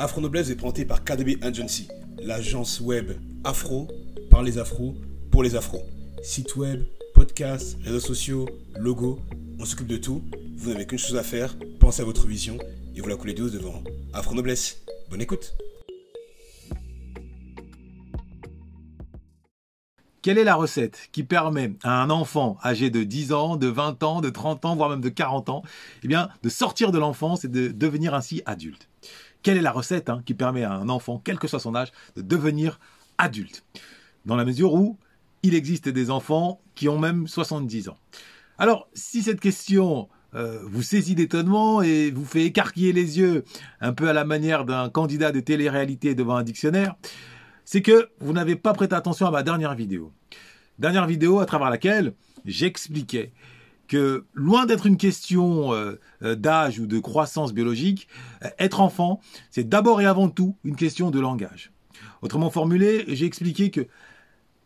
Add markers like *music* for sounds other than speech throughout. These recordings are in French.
Afro Noblesse est présenté par KDB Agency, l'agence web afro par les afros pour les afros. Site web, podcast, réseaux sociaux, logo, on s'occupe de tout. Vous n'avez qu'une chose à faire, pensez à votre vision et vous la coulez douce devant Afro Noblesse. Bonne écoute. Quelle est la recette qui permet à un enfant âgé de 10 ans, de 20 ans, de 30 ans, voire même de 40 ans, eh de sortir de l'enfance et de devenir ainsi adulte? Quelle est la recette hein, qui permet à un enfant, quel que soit son âge, de devenir adulte? Dans la mesure où il existe des enfants qui ont même 70 ans. Alors, si cette question euh, vous saisit d'étonnement et vous fait écarquiller les yeux, un peu à la manière d'un candidat de télé-réalité devant un dictionnaire, c'est que vous n'avez pas prêté attention à ma dernière vidéo. Dernière vidéo à travers laquelle j'expliquais que loin d'être une question euh, euh, d'âge ou de croissance biologique, euh, être enfant, c'est d'abord et avant tout une question de langage. Autrement formulé, j'ai expliqué que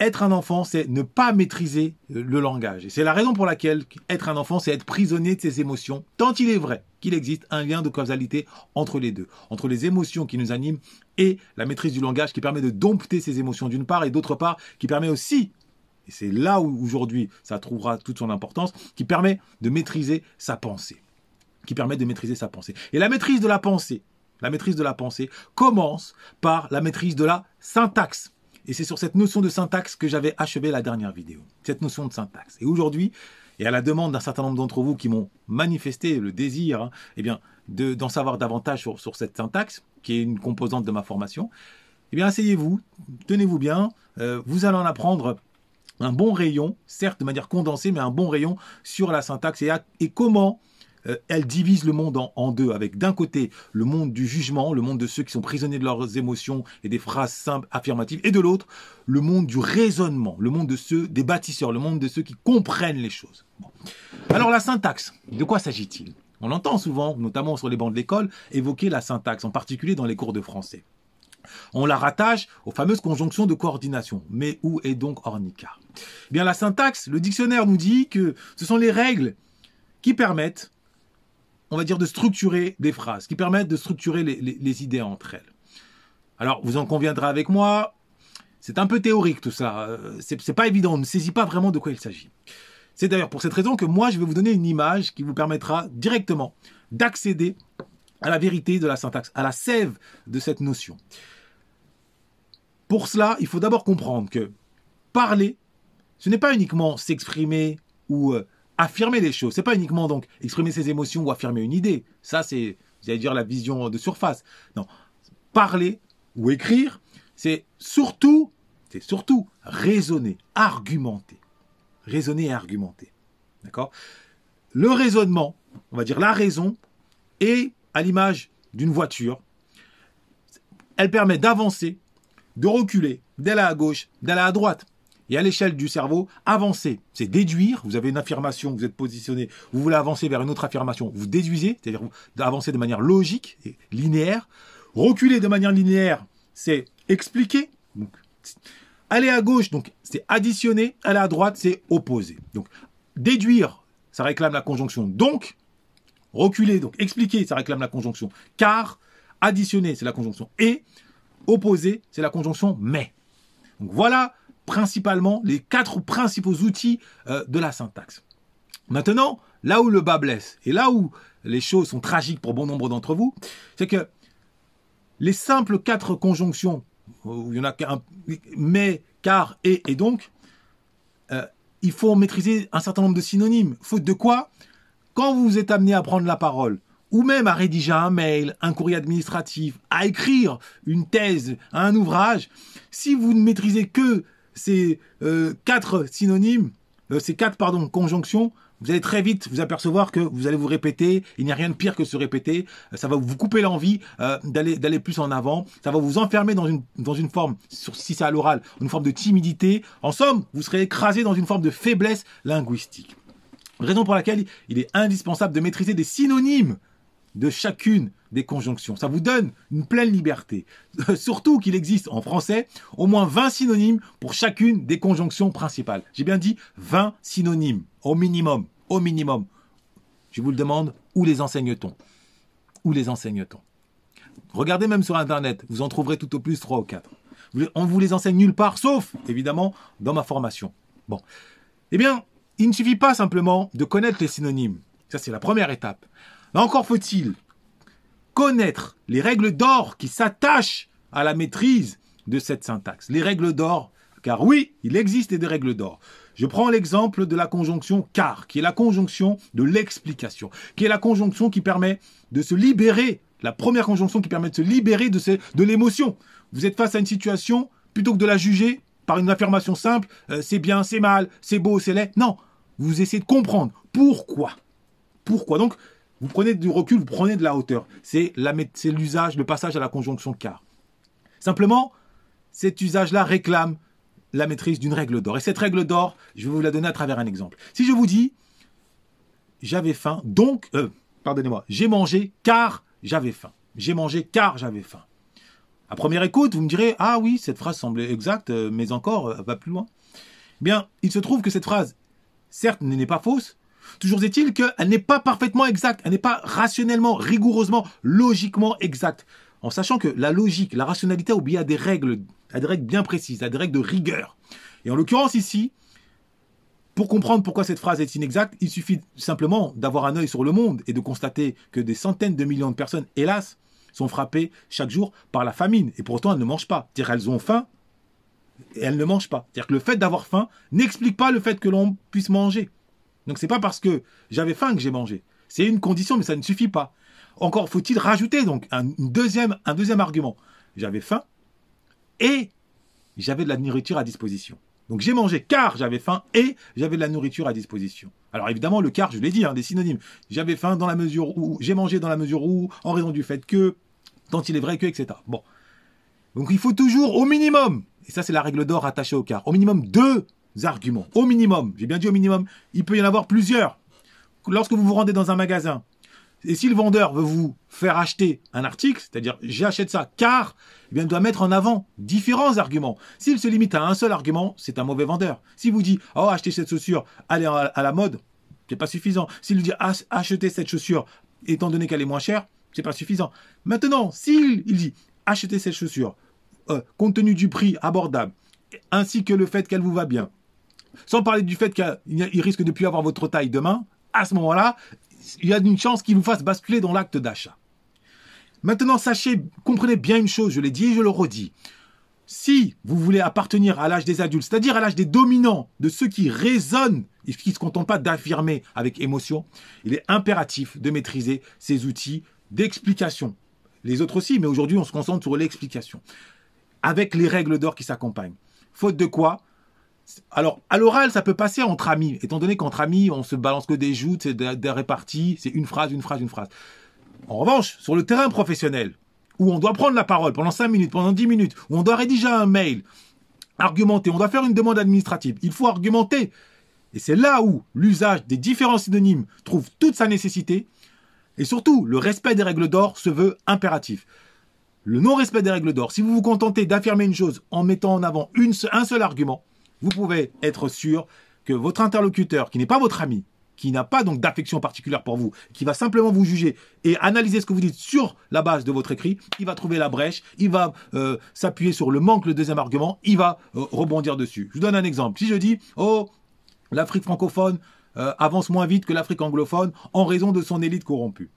être un enfant, c'est ne pas maîtriser le langage. Et c'est la raison pour laquelle être un enfant, c'est être prisonnier de ses émotions, tant il est vrai qu'il existe un lien de causalité entre les deux, entre les émotions qui nous animent et la maîtrise du langage qui permet de dompter ces émotions d'une part et d'autre part qui permet aussi et c'est là où aujourd'hui ça trouvera toute son importance, qui permet de maîtriser sa pensée. Qui permet de maîtriser sa pensée. Et la maîtrise de la pensée, la maîtrise de la pensée commence par la maîtrise de la syntaxe. Et c'est sur cette notion de syntaxe que j'avais achevé la dernière vidéo. Cette notion de syntaxe. Et aujourd'hui, et à la demande d'un certain nombre d'entre vous qui m'ont manifesté le désir, hein, eh bien, d'en savoir davantage sur, sur, cette syntaxe, qui est une composante de ma formation, eh bien, asseyez-vous, tenez-vous bien, euh, vous allez en apprendre un bon rayon, certes de manière condensée, mais un bon rayon sur la syntaxe et, comment euh, elle divise le monde en, deux, avec d'un côté le monde du jugement, le monde de ceux qui sont prisonniers de leurs émotions et des phrases simples, affirmatives, et de l'autre, le monde du raisonnement, le monde de ceux, des bâtisseurs, le monde de ceux qui comprennent les choses. Alors la syntaxe, de quoi s'agit-il? On entend souvent, notamment sur les bancs de l'école, évoquer la syntaxe, en particulier dans les cours de français. On la rattache aux fameuses conjonctions de coordination. Mais où est donc Ornica? Eh Bien, la syntaxe, le dictionnaire nous dit que ce sont les règles qui permettent, on va dire, de structurer des phrases, qui permettent de structurer les, idées entre elles. Alors, vous en conviendrez avec moi, c'est un peu théorique tout ça. Euh, c'est pas évident, on ne saisit pas vraiment de quoi il s'agit. C'est d'ailleurs pour cette raison que moi, je vais vous donner une image qui vous permettra directement d'accéder à la vérité de la syntaxe, à la sève de cette notion. Pour cela, il faut d'abord comprendre que parler, ce n'est pas uniquement s'exprimer ou euh, affirmer les choses. C'est pas uniquement donc exprimer ses émotions ou affirmer une idée. Ça, c'est, j'allais dire, la vision de surface. Non, parler ou écrire, c'est surtout, c'est surtout raisonner, argumenter, raisonner et argumenter. D'accord? Le raisonnement, on va dire la raison, est à l'image d'une voiture. Elle permet d'avancer, de reculer, d'aller à gauche, d'aller à droite. Et à l'échelle du cerveau, avancer, c'est déduire. Vous avez une affirmation, vous êtes positionné, vous voulez avancer vers une autre affirmation, vous déduisez, c'est-à-dire avancer de manière logique et linéaire. Reculer de manière linéaire, c'est expliquer. aller à gauche, donc c'est additionner. Aller à droite, c'est opposer. Donc déduire, ça réclame la conjonction donc. Reculer, donc expliquer, ça réclame la conjonction car. Additionner, c'est la conjonction et. Opposer, c'est la conjonction mais. Donc voilà principalement les quatre principaux outils euh, de la syntaxe. Maintenant, là où le bas blesse et là où les choses sont tragiques pour bon nombre d'entre vous, c'est que les simples quatre conjonctions, où il y en a qu'un mais, car, et et donc, euh, il faut maîtriser un certain nombre de synonymes. Faute de quoi, quand vous êtes amené à prendre la parole, ou même à rédiger un mail, un courrier administratif, à écrire une thèse, un ouvrage, si vous ne maîtrisez que ces euh, quatre synonymes, euh, ces quatre pardon conjonctions, vous allez très vite vous apercevoir que vous allez vous répéter. Il n'y a rien de pire que se répéter. Euh, ça va vous couper l'envie d'aller plus en avant. Ça va vous enfermer dans une dans une forme, si c'est à l'oral, une forme de timidité. En somme, vous serez écrasé dans une forme de faiblesse linguistique. Raison pour laquelle il est indispensable de maîtriser des synonymes de chacune des conjonctions. Ça vous donne une pleine liberté. Surtout qu'il existe en français au moins 20 synonymes pour chacune des conjonctions principales. J'ai bien dit 20 synonymes, au minimum, au minimum. Je vous le demande, où les enseigne-t-on? Où les enseigne-t-on? Regardez même sur Internet, vous en trouverez tout au plus trois ou quatre. On vous les enseigne nulle part, sauf, évidemment, dans ma formation. Bon. Eh bien, il ne suffit pas simplement de connaître les synonymes. Ça, c'est la première étape. encore faut-il connaître les règles d'or qui s'attachent à la maîtrise de cette syntaxe. Les règles d'or, car oui, il existe des règles d'or. Je prends l'exemple de la conjonction car, qui est la conjonction de l'explication, qui est la conjonction qui permet de se libérer, la première conjonction qui permet de se libérer de, de l'émotion. Vous êtes face à une situation, plutôt que de la juger par une affirmation simple, euh, c'est bien, c'est mal, c'est beau, c'est laid. Non, vous essayez de comprendre pourquoi? Pourquoi? Donc, vous prenez du recul, vous prenez de la hauteur. C'est l'usage, le passage à la conjonction car. Simplement, cet usage-là réclame la maîtrise d'une règle d'or. Et cette règle d'or, je vais vous la donner à travers un exemple. Si je vous dis, j'avais faim, donc, euh, pardonnez-moi, j'ai mangé car j'avais faim. J'ai mangé car j'avais faim. À première écoute, vous me direz, ah oui, cette phrase semblait exacte, euh, mais encore, euh, va plus loin. Bien, il se trouve que cette phrase, certes, n'est pas fausse, toujours est-il qu'elle n'est pas parfaitement exacte, elle n'est pas rationnellement, rigoureusement, logiquement exacte. En sachant que la logique, la rationalité obéit à des règles, à des règles bien précises, à des règles de rigueur. Et en l'occurrence ici, pour comprendre pourquoi cette phrase est inexacte, il suffit simplement d'avoir un œil sur le monde et de constater que des centaines de millions de personnes, hélas, sont frappées chaque jour par la famine. Et pourtant, elles ne mangent pas. C'est-à-dire elles ont faim et elles ne mangent pas. C'est-à-dire que le fait d'avoir faim n'explique pas le fait que l'on puisse manger. Donc c'est pas parce que j'avais faim que j'ai mangé. C'est une condition, mais ça ne suffit pas. Encore faut-il rajouter donc un, deuxième, un deuxième argument. J'avais faim et j'avais de la nourriture à disposition. Donc j'ai mangé car j'avais faim et j'avais de la nourriture à disposition. Alors évidemment, le car, je l'ai dit, hein, des synonymes. J'avais faim dans la mesure où, j'ai mangé dans la mesure où, en raison du fait que, tant il est vrai que, etc. Bon. Donc il faut toujours, au minimum, et ça c'est la règle d'or attachée au car, au minimum deux arguments. Au minimum, j'ai bien dit au minimum, il peut y en avoir plusieurs. Lorsque vous vous rendez dans un magasin, et si le vendeur veut vous faire acheter un article, c'est-à-dire j'achète ça car, eh il doit mettre en avant différents arguments. S'il se limite à un seul argument, c'est un mauvais vendeur. S'il vous dit, oh, achetez cette chaussure, allez à la mode, c'est pas suffisant. S'il lui dit, achetez cette chaussure, étant donné qu'elle est moins chère, c'est pas suffisant. Maintenant, s'il dit, achetez cette chaussure, euh, compte tenu du prix abordable, ainsi que le fait qu'elle vous va bien, sans parler du fait qu'il risque de plus avoir votre taille demain, à ce moment-là, il y a une chance qu'il vous fasse basculer dans l'acte d'achat. Maintenant, sachez, comprenez bien une chose, je l'ai dit et je le redis. Si vous voulez appartenir à l'âge des adultes, c'est-à-dire à, l'âge des dominants, de ceux qui raisonnent et qui ne se contentent pas d'affirmer avec émotion, il est impératif de maîtriser ces outils d'explication. Les autres aussi, mais aujourd'hui on se concentre sur l'explication. Avec les règles d'or qui s'accompagnent. Faute de quoi alors, à l'oral, ça peut passer entre amis, étant donné qu'entre amis, on se balance que des joutes, c'est des, réparties, c'est une phrase, une phrase, une phrase. En revanche, sur le terrain professionnel, où on doit prendre la parole pendant 5 minutes, pendant 10 minutes, où on doit rédiger un mail, argumenter, on doit faire une demande administrative, il faut argumenter. Et c'est là où l'usage des différents synonymes trouve toute sa nécessité, et surtout, le respect des règles d'or se veut impératif. Le non-respect des règles d'or, si vous vous contentez d'affirmer une chose en mettant en avant un seul argument, vous pouvez être sûr que votre interlocuteur, qui n'est pas votre ami, qui n'a pas donc d'affection particulière pour vous, qui va simplement vous juger et analyser ce que vous dites sur la base de votre écrit, il va trouver la brèche, il va euh, s'appuyer sur le manque, le deuxième argument, il va euh, rebondir dessus. Je vous donne un exemple. Si je dis, oh, l'Afrique francophone euh, avance moins vite que l'Afrique anglophone en raison de son élite corrompue.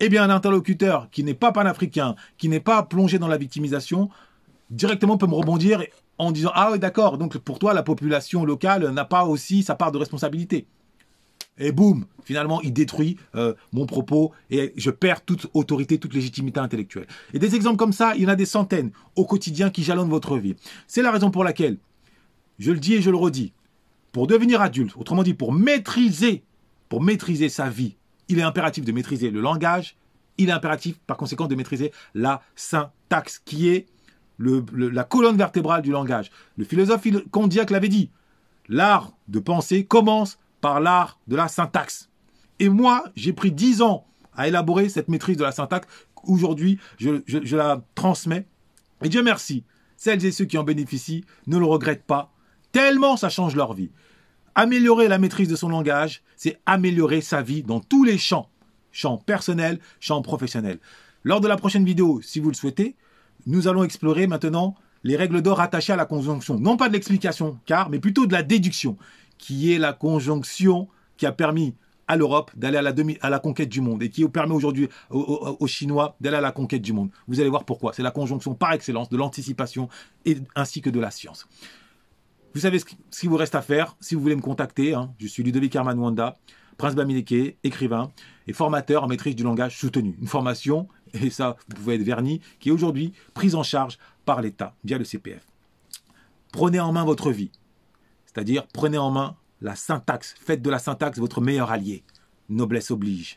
Eh bien, un interlocuteur qui n'est pas panafricain, qui n'est pas plongé dans la victimisation, directement peut me rebondir en disant ah oui d'accord donc pour toi la population locale n'a pas aussi sa part de responsabilité. Et boum finalement il détruit euh, mon propos et je perds toute autorité toute légitimité intellectuelle. Et des exemples comme ça il y en a des centaines au quotidien qui jalonnent votre vie. C'est la raison pour laquelle je le dis et je le redis pour devenir adulte autrement dit pour maîtriser pour maîtriser sa vie il est impératif de maîtriser le langage il est impératif par conséquent de maîtriser la syntaxe qui est la colonne vertébrale du langage. Le philosophe Condillac l'avait dit. L'art de penser commence par l'art de la syntaxe. Et moi, j'ai pris dix ans à élaborer cette maîtrise de la syntaxe. Aujourd'hui, je, je, la transmets. Et Dieu merci, celles et ceux qui en bénéficient ne le regrettent pas, tellement ça change leur vie. Améliorer la maîtrise de son langage, c'est améliorer sa vie dans tous les champs. Champ personnel, champ professionnel. Lors de la prochaine vidéo, si vous le souhaitez, nous allons explorer maintenant les règles d'or attachées à la conjonction. Non pas de l'explication, car, mais plutôt de la déduction, qui est la conjonction qui a permis à l'Europe d'aller à la, conquête du monde et qui permet aujourd'hui aux, Chinois d'aller à la conquête du monde. Vous allez voir pourquoi. C'est la conjonction par excellence de l'anticipation et ainsi que de la science. Vous savez ce qu'il vous reste à faire. Si vous voulez me contacter, hein, je suis Ludovic Armanwanda, Prince Bamileke, écrivain et formateur en maîtrise du langage soutenu. Une formation, *laughs* et ça, vous pouvez être verni, qui est aujourd'hui prise en charge par l'État via le CPF. Prenez en main votre vie. C'est-à-dire, prenez en main la syntaxe. Faites de la syntaxe votre meilleur allié. Noblesse oblige.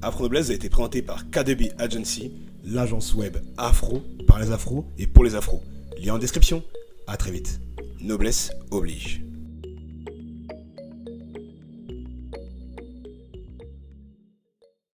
Afro Noblesse a été présenté par KDB Agency, l'agence web afro par les afros et pour les afros. Lien en description. À très vite. Noblesse oblige.